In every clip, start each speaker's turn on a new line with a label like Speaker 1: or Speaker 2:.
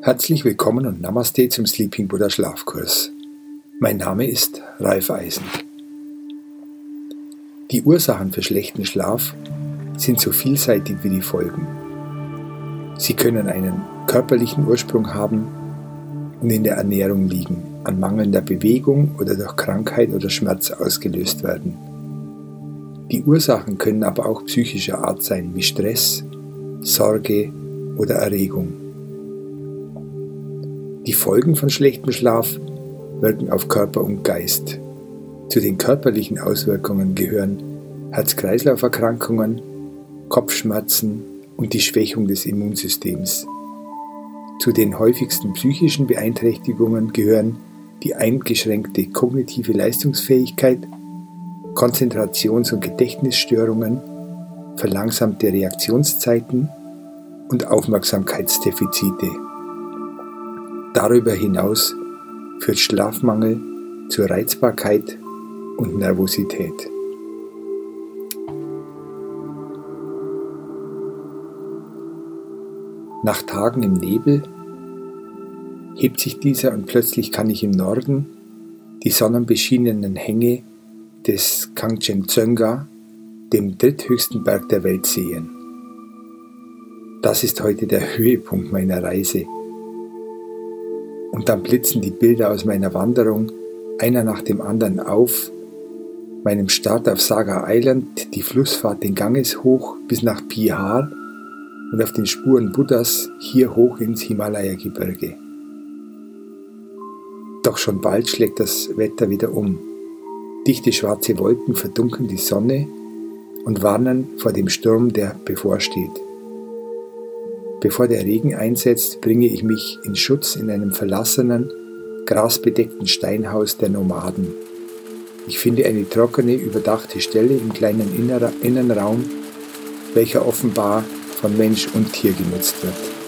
Speaker 1: Herzlich willkommen und Namaste zum Sleeping Buddha Schlafkurs. Mein Name ist Ralf Eisen. Die Ursachen für schlechten Schlaf sind so vielseitig wie die Folgen. Sie können einen körperlichen Ursprung haben und in der Ernährung liegen, an mangelnder Bewegung oder durch Krankheit oder Schmerz ausgelöst werden. Die Ursachen können aber auch psychischer Art sein, wie Stress, Sorge oder Erregung. Die Folgen von schlechtem Schlaf wirken auf Körper und Geist. Zu den körperlichen Auswirkungen gehören Herz-Kreislauf-Erkrankungen, Kopfschmerzen und die Schwächung des Immunsystems. Zu den häufigsten psychischen Beeinträchtigungen gehören die eingeschränkte kognitive Leistungsfähigkeit, Konzentrations- und Gedächtnisstörungen, verlangsamte Reaktionszeiten und Aufmerksamkeitsdefizite. Darüber hinaus führt Schlafmangel zur Reizbarkeit und Nervosität. Nach Tagen im Nebel hebt sich dieser und plötzlich kann ich im Norden die sonnenbeschienenen Hänge des Kangchenjunga, dem dritthöchsten Berg der Welt, sehen. Das ist heute der Höhepunkt meiner Reise und dann blitzen die Bilder aus meiner Wanderung einer nach dem anderen auf, meinem Start auf Saga Island, die Flussfahrt den Ganges hoch bis nach Bihar und auf den Spuren Buddhas hier hoch ins Himalaya-Gebirge. Doch schon bald schlägt das Wetter wieder um. Dichte schwarze Wolken verdunkeln die Sonne und warnen vor dem Sturm, der bevorsteht. Bevor der Regen einsetzt, bringe ich mich in Schutz in einem verlassenen, grasbedeckten Steinhaus der Nomaden. Ich finde eine trockene, überdachte Stelle im kleinen Innenraum, welcher offenbar von Mensch und Tier genutzt wird.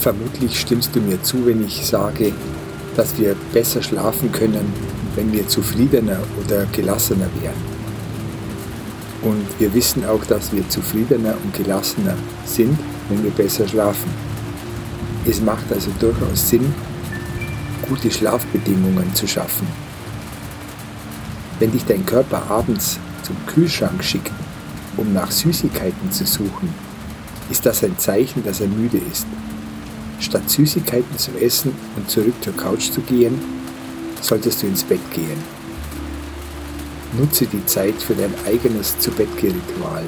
Speaker 1: Vermutlich stimmst du mir zu, wenn ich sage, dass wir besser schlafen können, wenn wir zufriedener oder gelassener wären. Und wir wissen auch, dass wir zufriedener und gelassener sind, wenn wir besser schlafen. Es macht also durchaus Sinn, gute Schlafbedingungen zu schaffen. Wenn dich dein Körper abends zum Kühlschrank schickt, um nach Süßigkeiten zu suchen, ist das ein Zeichen, dass er müde ist. Statt Süßigkeiten zu essen und zurück zur Couch zu gehen, solltest du ins Bett gehen. Nutze die Zeit für dein eigenes Zu-Bett-Ritual.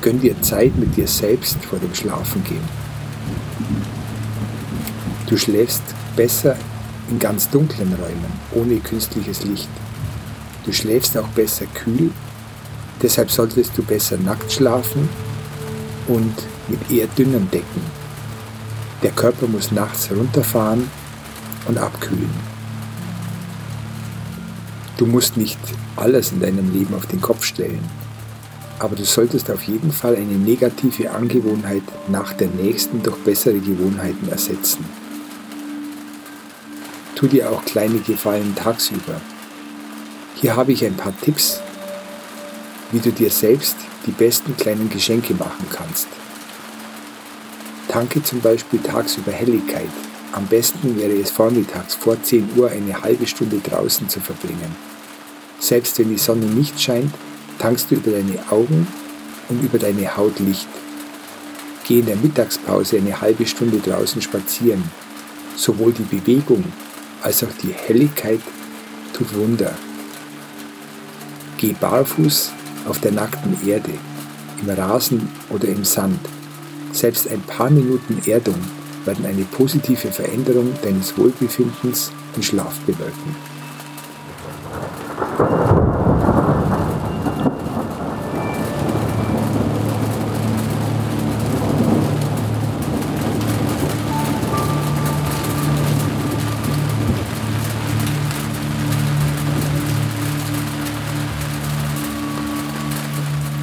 Speaker 1: Gönn dir Zeit mit dir selbst vor dem Schlafengehen. Du schläfst besser in ganz dunklen Räumen, ohne künstliches Licht. Du schläfst auch besser kühl, deshalb solltest du besser nackt schlafen und mit eher dünnen Decken der Körper muss nachts runterfahren und abkühlen. Du musst nicht alles in deinem Leben auf den Kopf stellen, aber du solltest auf jeden Fall eine negative Angewohnheit nach der nächsten durch bessere Gewohnheiten ersetzen. Tu dir auch kleine Gefallen tagsüber. Hier habe ich ein paar Tipps, wie du dir selbst die besten kleinen Geschenke machen kannst. Tanke zum Beispiel tagsüber Helligkeit. Am besten wäre es vormittags vor 10 Uhr eine halbe Stunde draußen zu verbringen. Selbst wenn die Sonne nicht scheint, tankst du über deine Augen und über deine Haut Licht. Geh in der Mittagspause eine halbe Stunde draußen spazieren. Sowohl die Bewegung als auch die Helligkeit tut Wunder. Geh barfuß auf der nackten Erde, im Rasen oder im Sand. Selbst ein paar Minuten Erdung werden eine positive Veränderung deines Wohlbefindens und Schlaf bewirken.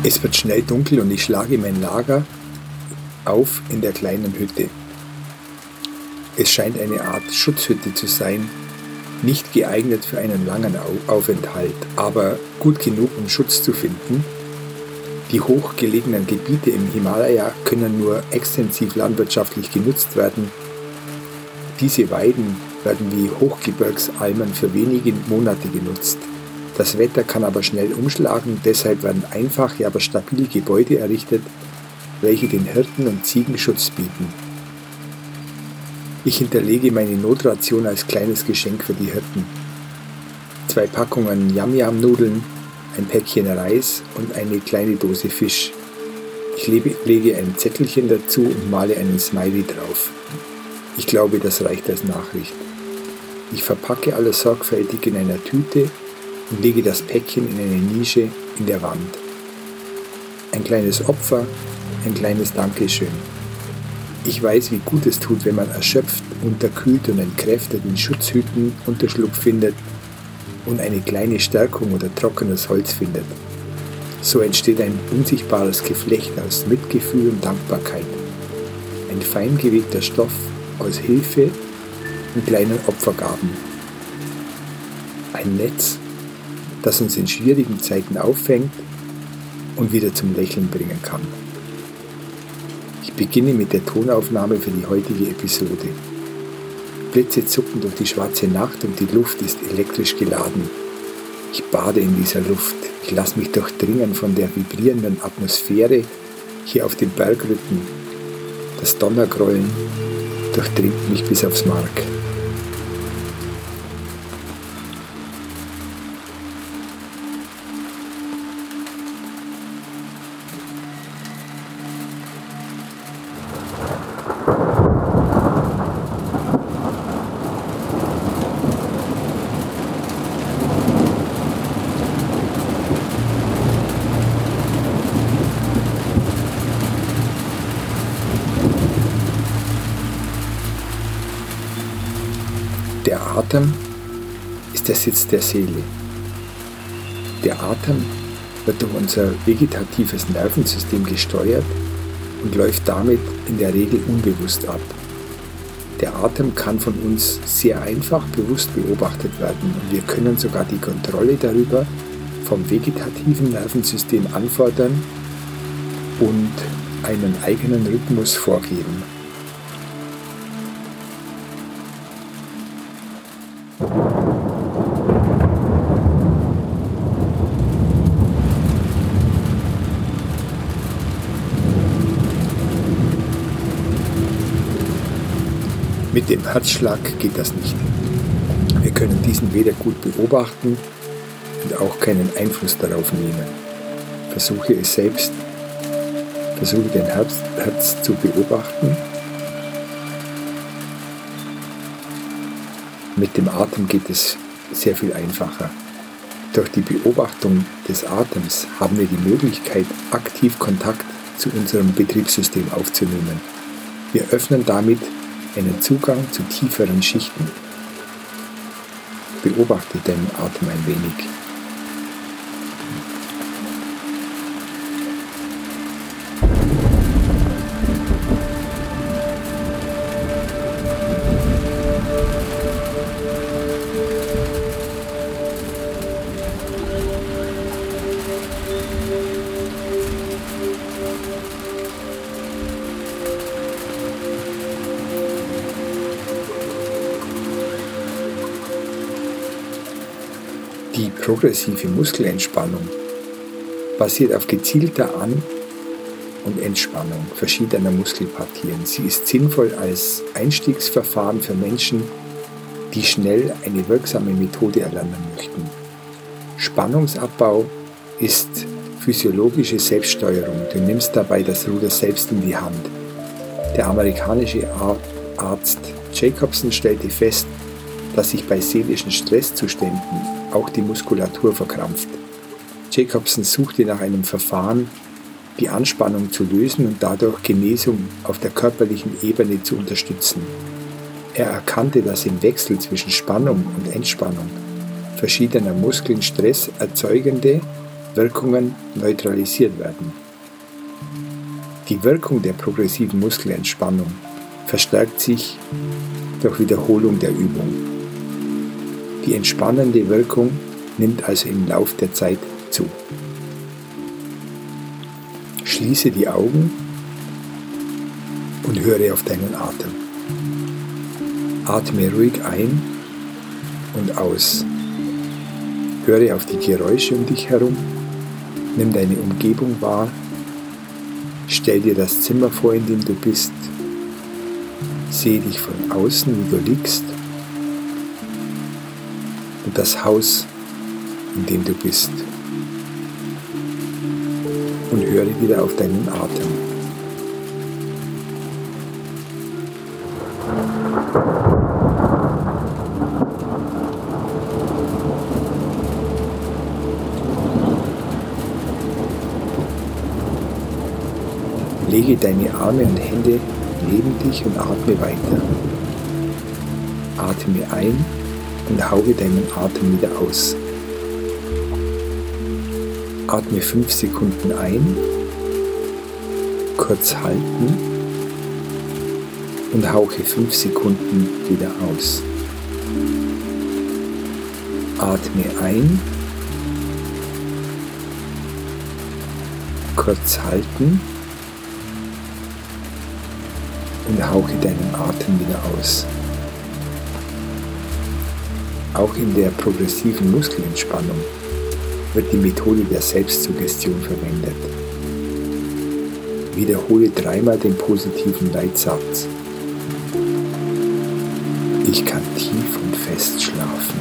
Speaker 1: Es wird schnell dunkel und ich schlage mein Lager auf in der kleinen Hütte. Es scheint eine Art Schutzhütte zu sein, nicht geeignet für einen langen Aufenthalt, aber gut genug, um Schutz zu finden. Die hochgelegenen Gebiete im Himalaya können nur extensiv landwirtschaftlich genutzt werden. Diese Weiden werden wie Hochgebirgsalmen für wenige Monate genutzt. Das Wetter kann aber schnell umschlagen, deshalb werden einfache, aber stabile Gebäude errichtet, welche den Hirten und Ziegen Schutz bieten. Ich hinterlege meine Notration als kleines Geschenk für die Hirten. Zwei Packungen Yam-Yam-Nudeln, ein Päckchen Reis und eine kleine Dose Fisch. Ich lege ein Zettelchen dazu und male einen Smiley drauf. Ich glaube, das reicht als Nachricht. Ich verpacke alles sorgfältig in einer Tüte und lege das Päckchen in eine Nische in der Wand. Ein kleines Opfer, ein kleines Dankeschön. Ich weiß, wie gut es tut, wenn man erschöpft, unterkühlt und entkräftet in Schutzhüten Unterschlupf findet und eine kleine Stärkung oder trockenes Holz findet. So entsteht ein unsichtbares Geflecht aus Mitgefühl und Dankbarkeit. Ein fein gewebter Stoff aus Hilfe und kleinen Opfergaben. Ein Netz, das uns in schwierigen Zeiten auffängt und wieder zum Lächeln bringen kann. Ich beginne mit der Tonaufnahme für die heutige Episode. Blitze zucken durch die schwarze Nacht und die Luft ist elektrisch geladen. Ich bade in dieser Luft. Ich lasse mich durchdringen von der vibrierenden Atmosphäre hier auf dem Bergrücken. Das Donnergrollen durchdringt mich bis aufs Mark. Der Atem ist der Sitz der Seele. Der Atem wird durch unser vegetatives Nervensystem gesteuert und läuft damit in der Regel unbewusst ab. Der Atem kann von uns sehr einfach bewusst beobachtet werden und wir können sogar die Kontrolle darüber vom vegetativen Nervensystem anfordern und einen eigenen Rhythmus vorgeben. Dem Herzschlag geht das nicht. Wir können diesen weder gut beobachten und auch keinen Einfluss darauf nehmen. Versuche es selbst. Versuche den Herz, Herz zu beobachten. Mit dem Atem geht es sehr viel einfacher. Durch die Beobachtung des Atems haben wir die Möglichkeit, aktiv Kontakt zu unserem Betriebssystem aufzunehmen. Wir öffnen damit einen Zugang zu tieferen Schichten. Beobachte deinen Atem ein wenig. Die progressive Muskelentspannung basiert auf gezielter An- und Entspannung verschiedener Muskelpartien. Sie ist sinnvoll als Einstiegsverfahren für Menschen, die schnell eine wirksame Methode erlernen möchten. Spannungsabbau ist physiologische Selbststeuerung. Du nimmst dabei das Ruder selbst in die Hand. Der amerikanische Arzt Jacobson stellte fest, dass sich bei seelischen Stresszuständen auch die Muskulatur verkrampft. Jacobson suchte nach einem Verfahren, die Anspannung zu lösen und dadurch Genesung auf der körperlichen Ebene zu unterstützen. Er erkannte, dass im Wechsel zwischen Spannung und Entspannung verschiedener Muskeln Stress erzeugende Wirkungen neutralisiert werden. Die Wirkung der progressiven Muskelentspannung verstärkt sich durch Wiederholung der Übung. Die entspannende Wirkung nimmt also im Lauf der Zeit zu. Schließe die Augen und höre auf deinen Atem. Atme ruhig ein und aus. Höre auf die Geräusche um dich herum. Nimm deine Umgebung wahr. Stell dir das Zimmer vor, in dem du bist. Sehe dich von außen, wie du liegst. Und das Haus, in dem du bist. Und höre wieder auf deinen Atem. Lege deine Arme und Hände neben dich und atme weiter. Atme ein und hauche deinen Atem wieder aus. Atme 5 Sekunden ein, kurz halten und hauche 5 Sekunden wieder aus. Atme ein, kurz halten und hauche deinen Atem wieder aus. Auch in der progressiven Muskelentspannung wird die Methode der Selbstsuggestion verwendet. Wiederhole dreimal den positiven Leitsatz. Ich kann tief und fest schlafen.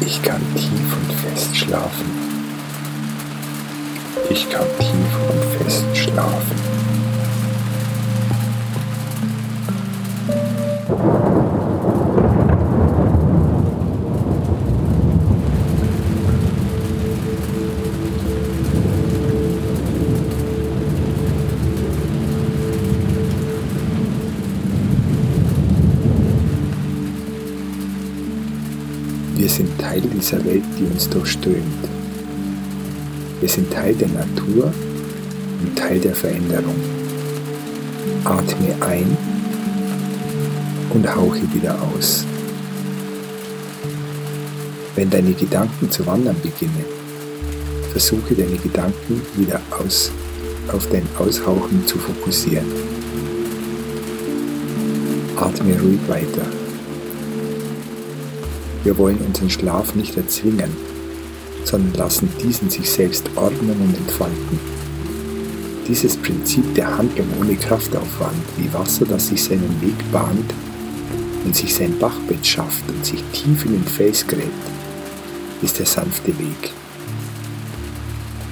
Speaker 1: Ich kann tief und fest schlafen. Ich kann tief und fest schlafen. Dieser Welt, die uns durchströmt. Wir sind Teil der Natur und Teil der Veränderung. Atme ein und hauche wieder aus. Wenn deine Gedanken zu wandern beginnen, versuche deine Gedanken wieder aus, auf dein Aushauchen zu fokussieren. Atme ruhig weiter. Wir wollen unseren Schlaf nicht erzwingen, sondern lassen diesen sich selbst ordnen und entfalten. Dieses Prinzip der Handlung ohne Kraftaufwand, wie Wasser, das sich seinen Weg bahnt und sich sein Bachbett schafft und sich tief in den Fels gräbt, ist der sanfte Weg.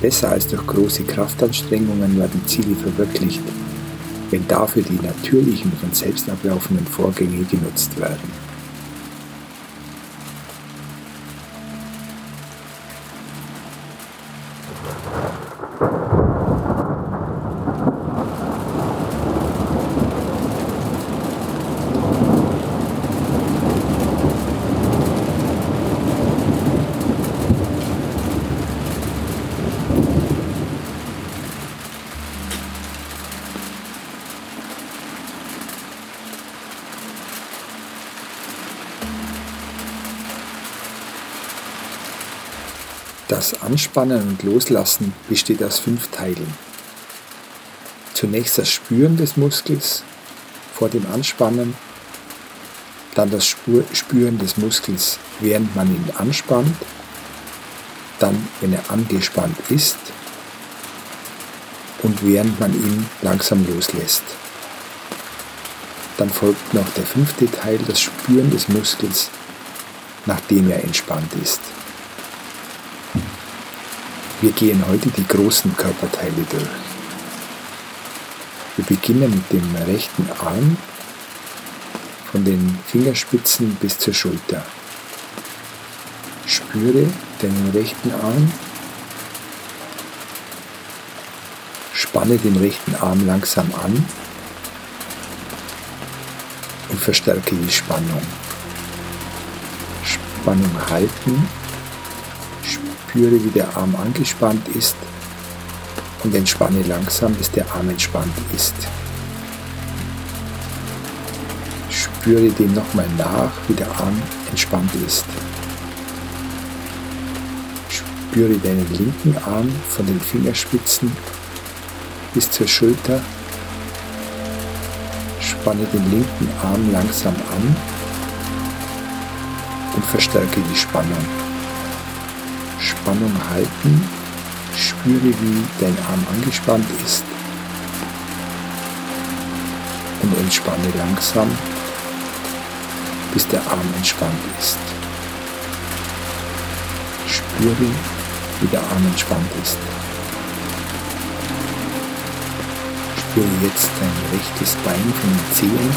Speaker 1: Besser als durch große Kraftanstrengungen werden Ziele verwirklicht, wenn dafür die natürlichen, von selbst ablaufenden Vorgänge genutzt werden. Das Anspannen und Loslassen besteht aus fünf Teilen. Zunächst das Spüren des Muskels vor dem Anspannen, dann das Spüren des Muskels, während man ihn anspannt, dann, wenn er angespannt ist und während man ihn langsam loslässt. Dann folgt noch der fünfte Teil, das Spüren des Muskels, nachdem er entspannt ist. Wir gehen heute die großen Körperteile durch. Wir beginnen mit dem rechten Arm von den Fingerspitzen bis zur Schulter. Spüre den rechten Arm. Spanne den rechten Arm langsam an und verstärke die Spannung. Spannung halten Spüre, wie der Arm angespannt ist und entspanne langsam, bis der Arm entspannt ist. Spüre dem nochmal nach, wie der Arm entspannt ist. Spüre deinen linken Arm von den Fingerspitzen bis zur Schulter. Spanne den linken Arm langsam an und verstärke die Spannung. Spannung halten, spüre, wie dein Arm angespannt ist und entspanne langsam bis der Arm entspannt ist. Spüre, wie der Arm entspannt ist. Spüre jetzt dein rechtes Bein von den Zehen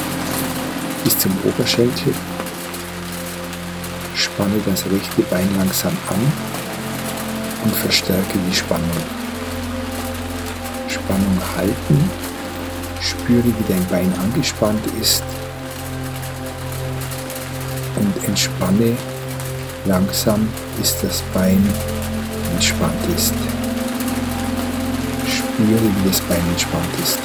Speaker 1: bis zum Oberschenkel. Spanne das rechte Bein langsam an und verstärke die Spannung. Spannung halten. Spüre, wie dein Bein angespannt ist und entspanne langsam, bis das Bein entspannt ist. Spüre, wie das Bein entspannt ist.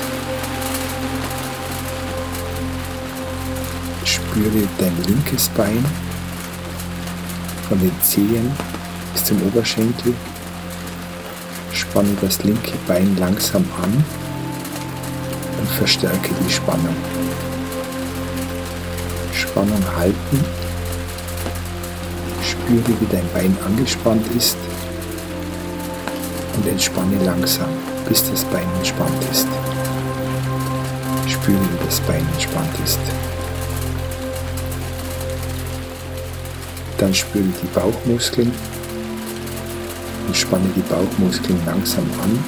Speaker 1: Spüre dein linkes Bein von den Zehen zum Oberschenkel. Spanne das linke Bein langsam an und verstärke die Spannung. Spannung halten Spüre, wie dein Bein angespannt ist und entspanne langsam, bis das Bein entspannt ist. Spüre, wie das Bein entspannt ist. Dann spüre die Bauchmuskeln und spanne die Bauchmuskeln langsam an.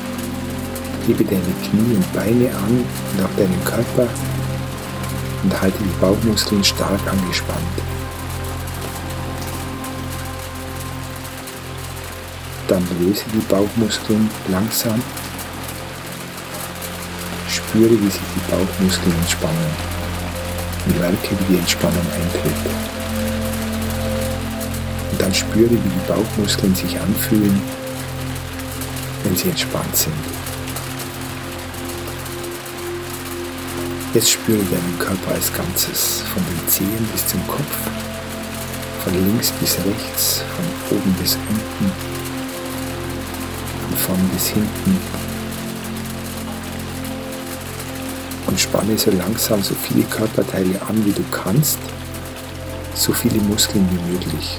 Speaker 1: Hebe deine Knie und Beine an und auch deinen Körper und halte die Bauchmuskeln stark angespannt. Dann löse die Bauchmuskeln langsam. Spüre, wie sich die Bauchmuskeln entspannen und merke, wie die Entspannung eintritt. Dann spüre, wie die Bauchmuskeln sich anfühlen, wenn sie entspannt sind. Jetzt spüre deinen Körper als Ganzes, von den Zehen bis zum Kopf, von links bis rechts, von oben bis unten vorn bis hinten. Und spanne so langsam so viele Körperteile an, wie du kannst, so viele Muskeln wie möglich.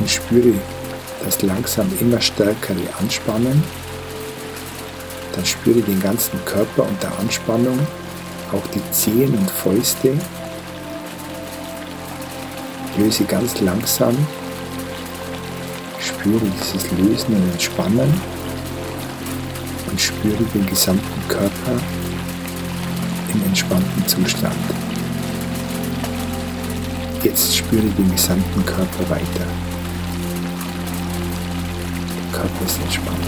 Speaker 1: Und spüre das langsam immer stärkere Anspannen. Dann spüre den ganzen Körper unter Anspannung, auch die Zehen und Fäuste. Löse ganz langsam Spüre dieses Lösen und Entspannen und spüre den gesamten Körper im entspannten Zustand. Jetzt spüre den gesamten Körper weiter. Körper ist entspannt.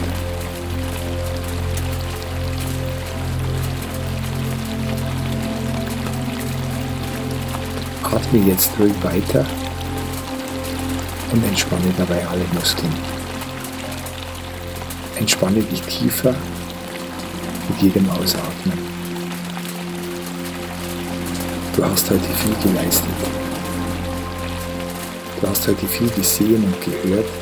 Speaker 1: Atme jetzt ruhig weiter und entspanne dabei alle Muskeln. Entspanne dich tiefer mit jedem Ausatmen. Du hast heute viel geleistet. Du hast heute viel gesehen und gehört.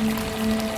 Speaker 1: Música